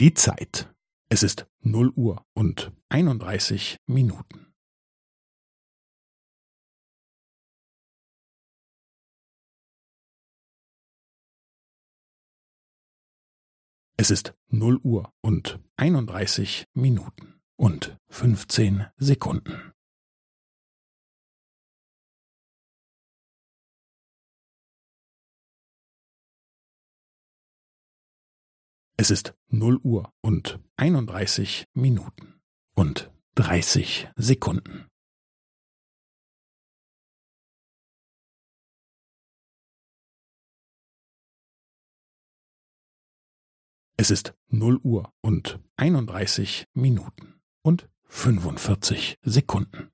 Die Zeit. Es ist null Uhr und einunddreißig Minuten. Es ist null Uhr und einunddreißig Minuten und fünfzehn Sekunden. Es ist null Uhr und einunddreißig Minuten und dreißig Sekunden. Es ist null Uhr und einunddreißig Minuten und fünfundvierzig Sekunden.